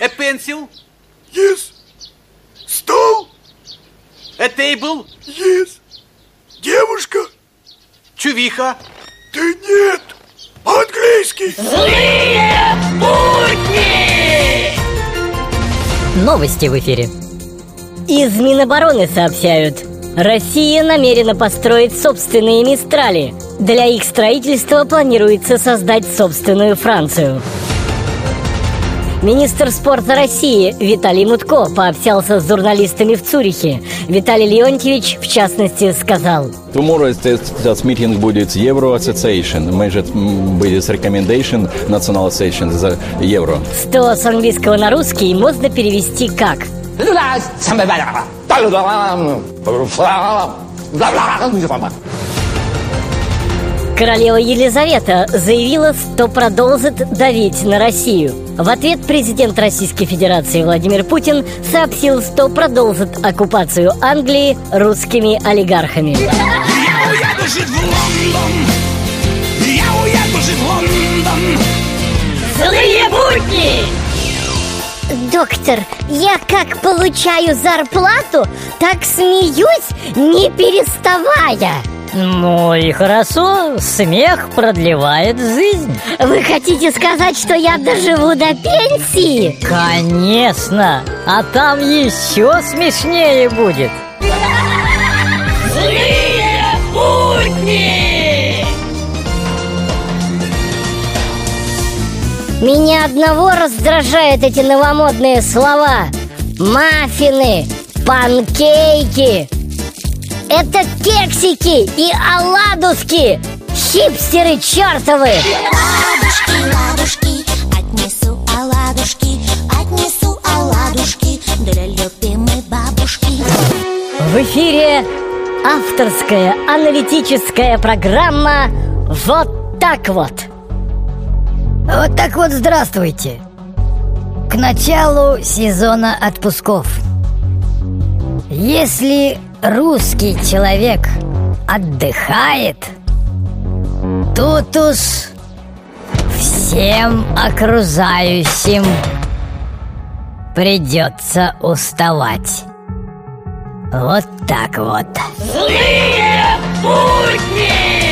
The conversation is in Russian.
A pencil? Yes. Стол? A table? Yes. Девушка? Чувиха? Да нет. Английский. Новости в эфире. Из Минобороны сообщают. Россия намерена построить собственные Мистрали. Для их строительства планируется создать собственную Францию. Министр спорта России Виталий Мутко пообщался с журналистами в Цюрихе. Виталий Леонтьевич, в частности, сказал Tomorrow этот meeting будет Euro Association. Может будет recommendation National Association за Евро. Что с английского на русский можно перевести как Королева Елизавета заявила, что продолжит давить на Россию. В ответ президент Российской Федерации Владимир Путин сообщил, что продолжит оккупацию Англии русскими олигархами. Я уеду жить в Лондон Я уеду жить в Лондон Злые будни! Доктор, я как получаю зарплату, так смеюсь, не переставая Ну и хорошо, смех продлевает жизнь. Вы хотите сказать, что я доживу до пенсии? Конечно, а там еще смешнее будет. Меня одного раздражают эти новомодные слова. Маффины, панкейки Это кексики и оладушки. Хипстеры чертовы Ладушки, ладушки, отнесу оладушки, отнесу оладушки. Для любимой бабушки. В эфире авторская аналитическая программа «Вот так вот» Вот так вот здравствуйте. К началу сезона отпусков Если русский человек отдыхает Тут уж всем окружающим придется уставать. Вот так вот. Злые будни